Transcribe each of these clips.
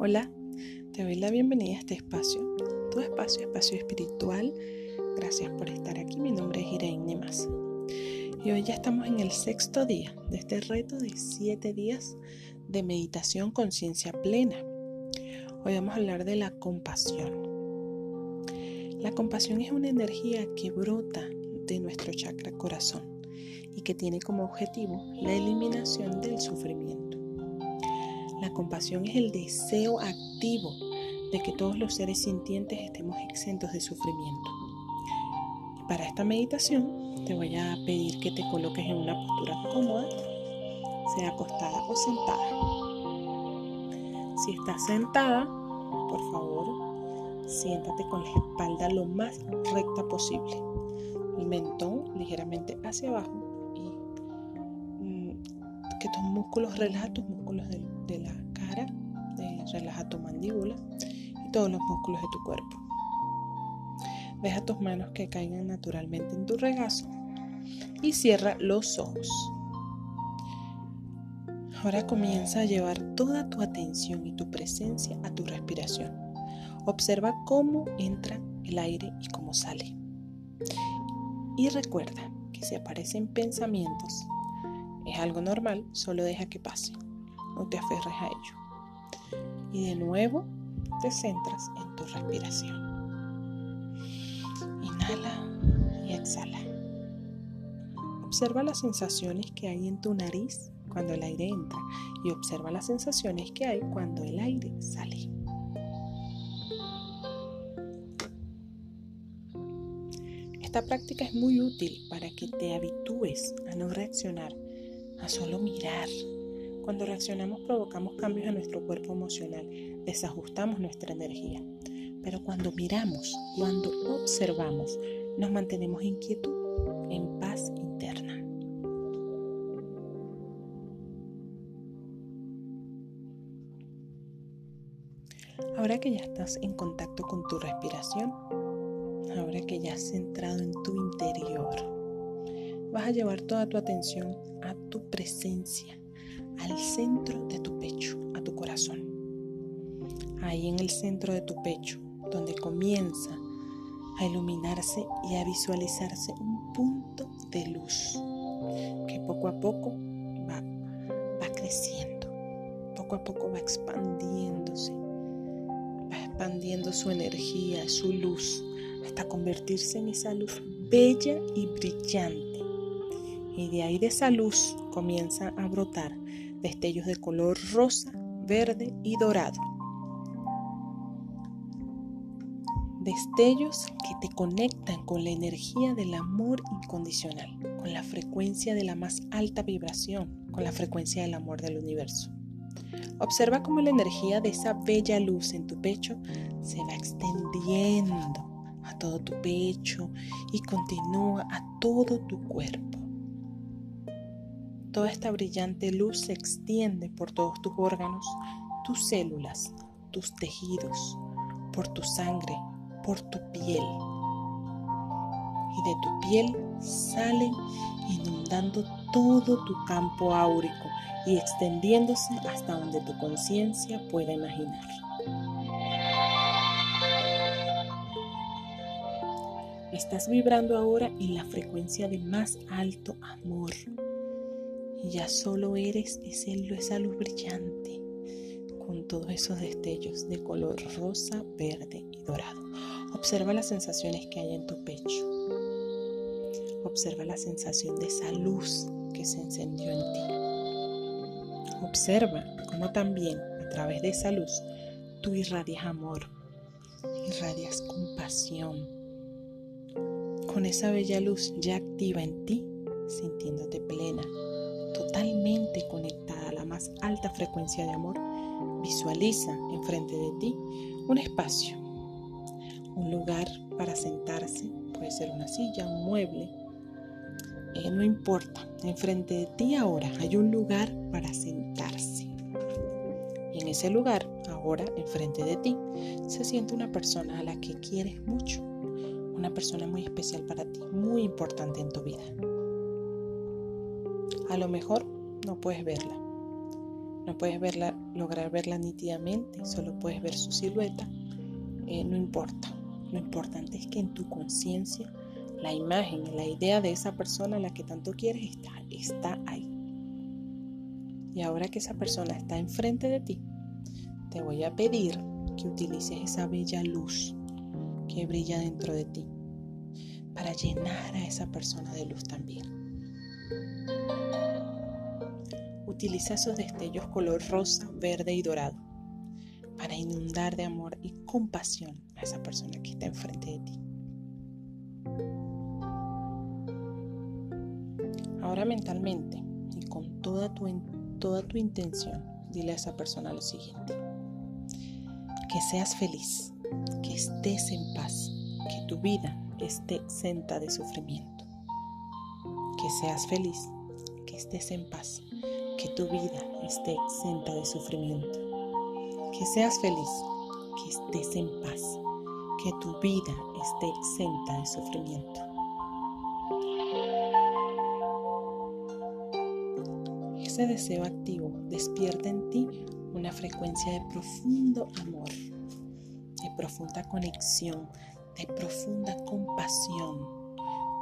Hola, te doy la bienvenida a este espacio, tu espacio, espacio espiritual. Gracias por estar aquí. Mi nombre es Irene Nemas. Y hoy ya estamos en el sexto día de este reto de siete días de meditación conciencia plena. Hoy vamos a hablar de la compasión. La compasión es una energía que brota de nuestro chakra corazón y que tiene como objetivo la eliminación del sufrimiento. Compasión es el deseo activo de que todos los seres sintientes estemos exentos de sufrimiento. Para esta meditación te voy a pedir que te coloques en una postura cómoda, sea acostada o sentada. Si estás sentada, por favor, siéntate con la espalda lo más recta posible. El mentón ligeramente hacia abajo y mm, que tus músculos, relaja tus músculos de la relaja tu mandíbula y todos los músculos de tu cuerpo. Deja tus manos que caigan naturalmente en tu regazo y cierra los ojos. Ahora comienza a llevar toda tu atención y tu presencia a tu respiración. Observa cómo entra el aire y cómo sale. Y recuerda que si aparecen pensamientos, es algo normal, solo deja que pase no te aferres a ello. Y de nuevo te centras en tu respiración. Inhala y exhala. Observa las sensaciones que hay en tu nariz cuando el aire entra y observa las sensaciones que hay cuando el aire sale. Esta práctica es muy útil para que te habitúes a no reaccionar, a solo mirar cuando reaccionamos provocamos cambios en nuestro cuerpo emocional, desajustamos nuestra energía. Pero cuando miramos, cuando observamos, nos mantenemos inquietos, en paz interna. Ahora que ya estás en contacto con tu respiración, ahora que ya has centrado en tu interior, vas a llevar toda tu atención a tu presencia al centro de tu pecho, a tu corazón. Ahí en el centro de tu pecho, donde comienza a iluminarse y a visualizarse un punto de luz que poco a poco va, va creciendo, poco a poco va expandiéndose, va expandiendo su energía, su luz, hasta convertirse en esa luz bella y brillante. Y de ahí de esa luz comienza a brotar destellos de color rosa, verde y dorado. Destellos que te conectan con la energía del amor incondicional, con la frecuencia de la más alta vibración, con la frecuencia del amor del universo. Observa cómo la energía de esa bella luz en tu pecho se va extendiendo a todo tu pecho y continúa a todo tu cuerpo. Toda esta brillante luz se extiende por todos tus órganos, tus células, tus tejidos, por tu sangre, por tu piel. Y de tu piel salen inundando todo tu campo áurico y extendiéndose hasta donde tu conciencia pueda imaginar. Estás vibrando ahora en la frecuencia de más alto amor ya solo eres esa luz brillante con todos esos destellos de color rosa, verde y dorado. Observa las sensaciones que hay en tu pecho. Observa la sensación de esa luz que se encendió en ti. Observa cómo también a través de esa luz tú irradias amor, irradias compasión. Con esa bella luz ya activa en ti, sintiéndote plena, totalmente conectada a la más alta frecuencia de amor, visualiza enfrente de ti un espacio, un lugar para sentarse, puede ser una silla, un mueble, eh, no importa, enfrente de ti ahora hay un lugar para sentarse. Y en ese lugar, ahora enfrente de ti, se siente una persona a la que quieres mucho, una persona muy especial para ti, muy importante en tu vida. A lo mejor no puedes verla. no puedes verla, lograr verla nítidamente, solo puedes ver su silueta, eh, no importa. Lo importante es que en tu conciencia la imagen, la idea de esa persona a la que tanto quieres está, está ahí. Y ahora que esa persona está enfrente de ti, te voy a pedir que utilices esa bella luz que brilla dentro de ti para llenar a esa persona de luz también. Utiliza esos destellos color rosa, verde y dorado para inundar de amor y compasión a esa persona que está enfrente de ti. Ahora mentalmente y con toda tu, toda tu intención, dile a esa persona lo siguiente. Que seas feliz, que estés en paz, que tu vida esté exenta de sufrimiento. Que seas feliz, que estés en paz, que tu vida esté exenta de sufrimiento. Que seas feliz, que estés en paz, que tu vida esté exenta de sufrimiento. Ese deseo activo despierta en ti una frecuencia de profundo amor, de profunda conexión, de profunda compasión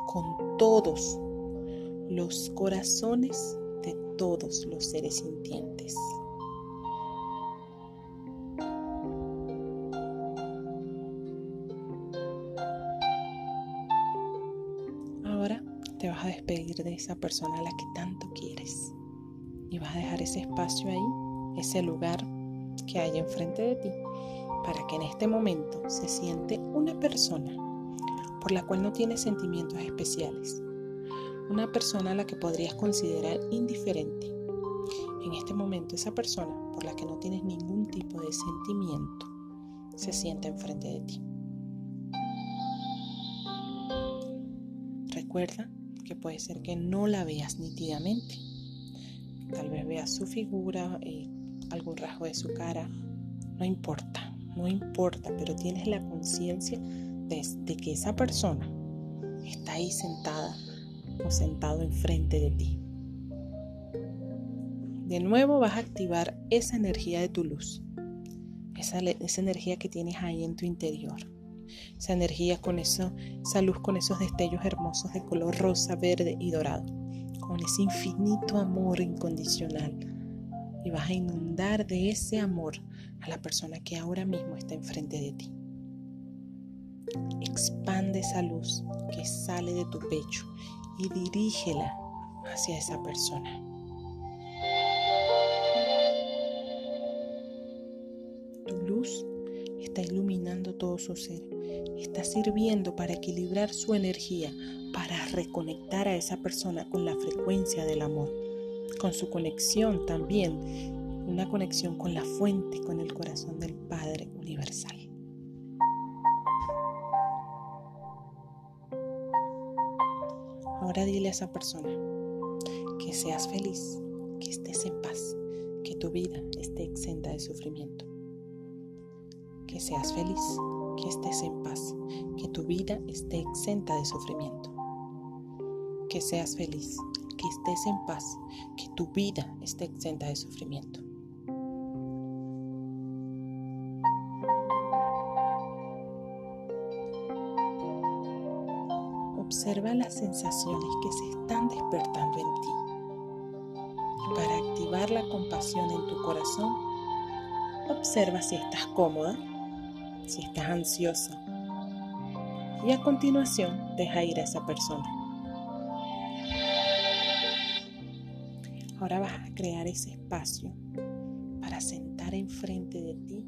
con todos los corazones todos los seres sintientes. Ahora te vas a despedir de esa persona a la que tanto quieres y vas a dejar ese espacio ahí, ese lugar que hay enfrente de ti para que en este momento se siente una persona por la cual no tienes sentimientos especiales, una persona a la que podrías considerar indiferente. En este momento esa persona por la que no tienes ningún tipo de sentimiento se sienta enfrente de ti. Recuerda que puede ser que no la veas nítidamente. Tal vez veas su figura, eh, algún rasgo de su cara. No importa no importa, pero tienes la conciencia de, que esa persona está ahí sentada o sentado enfrente de ti. De nuevo vas a activar esa energía de tu luz, esa, esa energía que tienes ahí en tu interior, esa energía con eso, esa luz con esos destellos hermosos de color rosa, verde y dorado, con ese infinito amor incondicional. Y vas a inundar de ese amor a la persona que ahora mismo está enfrente de ti. Expande esa luz que sale de tu pecho y dirígela hacia esa persona. Tu luz está iluminando todo su ser, está sirviendo para equilibrar su energía, para reconectar a esa persona con la frecuencia del amor, con su conexión también una conexión con la fuente, con el corazón del Padre Universal. Ahora dile a esa persona que seas feliz, que estés en paz, que tu vida esté exenta de sufrimiento. Que seas feliz, que estés en paz, que tu vida esté exenta de sufrimiento. Que seas feliz, que estés en paz, que tu vida esté exenta de sufrimiento. Observa las sensaciones que se están despertando en ti. Y para activar la compasión en tu corazón, observa si estás cómoda, si estás ansiosa. Y a continuación, deja ir a esa persona. Ahora vas a crear ese espacio para sentar enfrente de ti.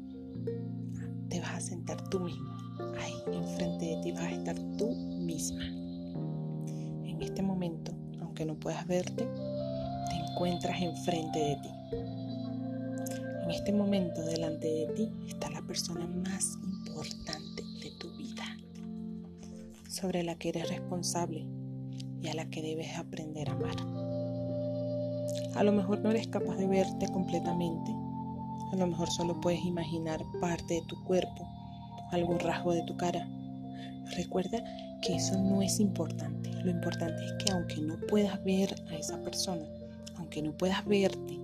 Te vas a sentar tú mismo. Ahí enfrente de ti vas a estar tú misma en este momento, aunque no puedas verte, te encuentras enfrente de ti. En este momento delante de ti está la persona más importante de tu vida, sobre la que eres responsable y a la que debes aprender a amar. A lo mejor no eres capaz de verte completamente, a lo mejor solo puedes imaginar parte de tu cuerpo, algún rasgo de tu cara. Recuerda que eso no es importante. Lo importante es que aunque no puedas ver a esa persona, aunque no puedas verte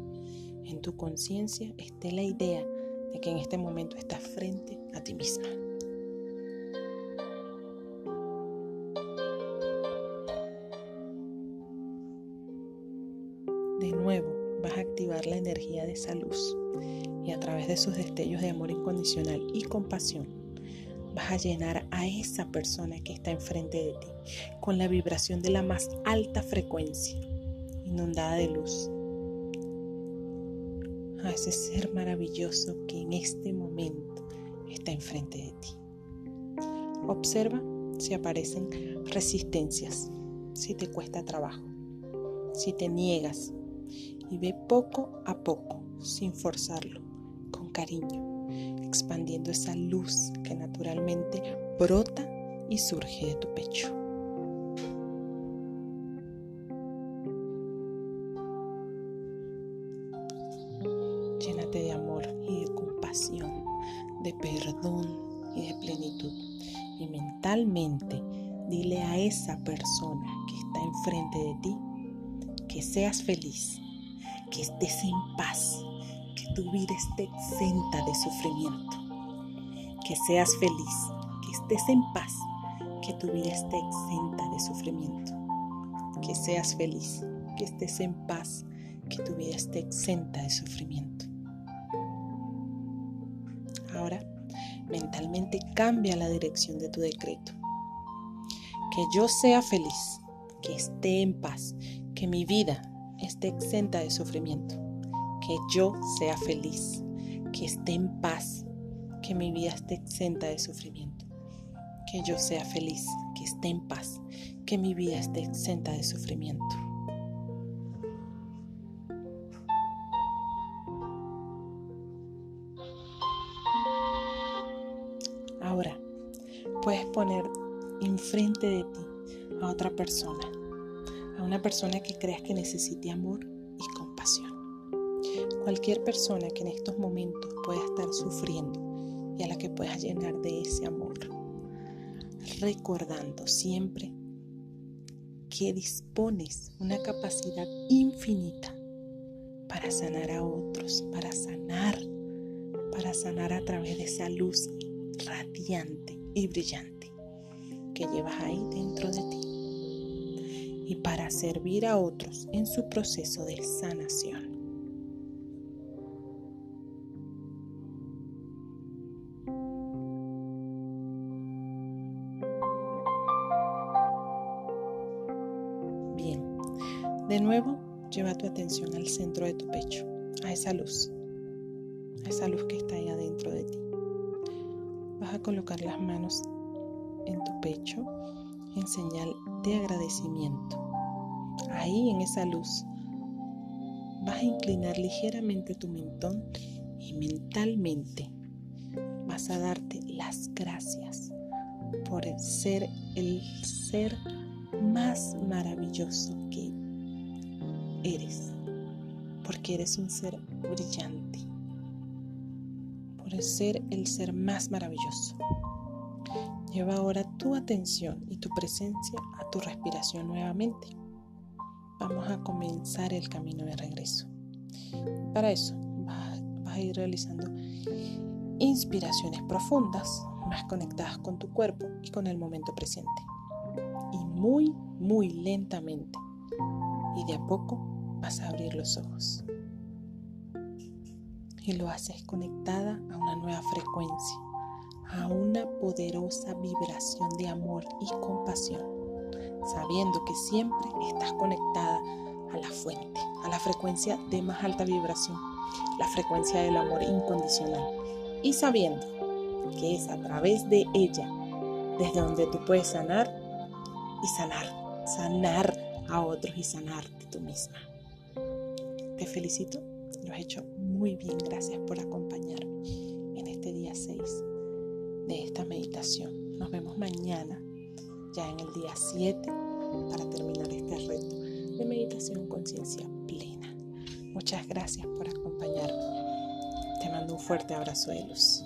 en tu conciencia esté la idea de que en este momento estás frente a ti misma. De nuevo vas a activar la energía de esa luz y a través de sus destellos de amor incondicional y compasión vas a llenar a esa persona que está enfrente de ti con la vibración de la más alta frecuencia, inundada de luz. A ese ser maravilloso que en este momento está enfrente de ti. Observa si aparecen resistencias, si te cuesta trabajo, si te niegas y ve poco a poco, sin forzarlo, con cariño, expandiendo esa luz que naturalmente brota y surge de tu pecho. Llénate de amor y de compasión, de perdón y de plenitud. Y mentalmente dile a esa persona que está enfrente de ti que seas feliz, que estés en paz, que tu vida esté exenta de sufrimiento, que seas feliz, que estés en paz, que tu vida esté exenta de sufrimiento, que seas feliz, que estés en paz, que tu vida esté exenta de sufrimiento. Ahora, mentalmente cambia la dirección de tu decreto. Que yo sea feliz, que esté en paz, que mi vida esté exenta de sufrimiento, que yo sea feliz, que esté en paz, que mi vida esté exenta de sufrimiento, que yo sea feliz, que esté en paz, que mi vida esté exenta de sufrimiento. Ahora puedes poner enfrente de ti a otra persona a una persona que creas que necesite amor. Cualquier persona que en estos momentos pueda estar sufriendo y a la que puedas llenar de ese amor. Recordando siempre que dispones una capacidad infinita para sanar a otros, para sanar, para sanar a través de esa luz radiante y brillante que llevas ahí dentro de ti y para servir a otros en su proceso de sanación. De nuevo lleva tu atención al centro de tu pecho, a esa luz, a esa luz que está ahí adentro de ti. Vas a colocar las manos en tu pecho en señal de agradecimiento. Ahí en esa luz vas a inclinar ligeramente tu mentón y mentalmente vas a darte las gracias por ser el ser más maravilloso que eres, porque eres un ser brillante, por ser el ser más maravilloso. Lleva ahora tu atención y tu presencia a tu respiración nuevamente. Vamos a comenzar el camino de regreso. Para eso vas, a ir realizando inspiraciones profundas, más conectadas con tu cuerpo y con el momento presente. Y muy, muy lentamente. Y de a poco vas a abrir los ojos. Y lo haces conectada a una nueva frecuencia a una poderosa vibración de amor y compasión, sabiendo que siempre estás conectada a la fuente, a la frecuencia de más alta vibración, la frecuencia del amor incondicional, y sabiendo que es a través de ella desde donde tú puedes sanar y sanar, sanar a otros y sanarte tú misma. Te felicito, lo has hecho muy bien, gracias por acompañarme en este día 6 de esta meditación. Nos vemos mañana, ya en el día 7, para terminar este reto de meditación conciencia plena. Muchas gracias por acompañarme. Te mando un fuerte abrazo de luz.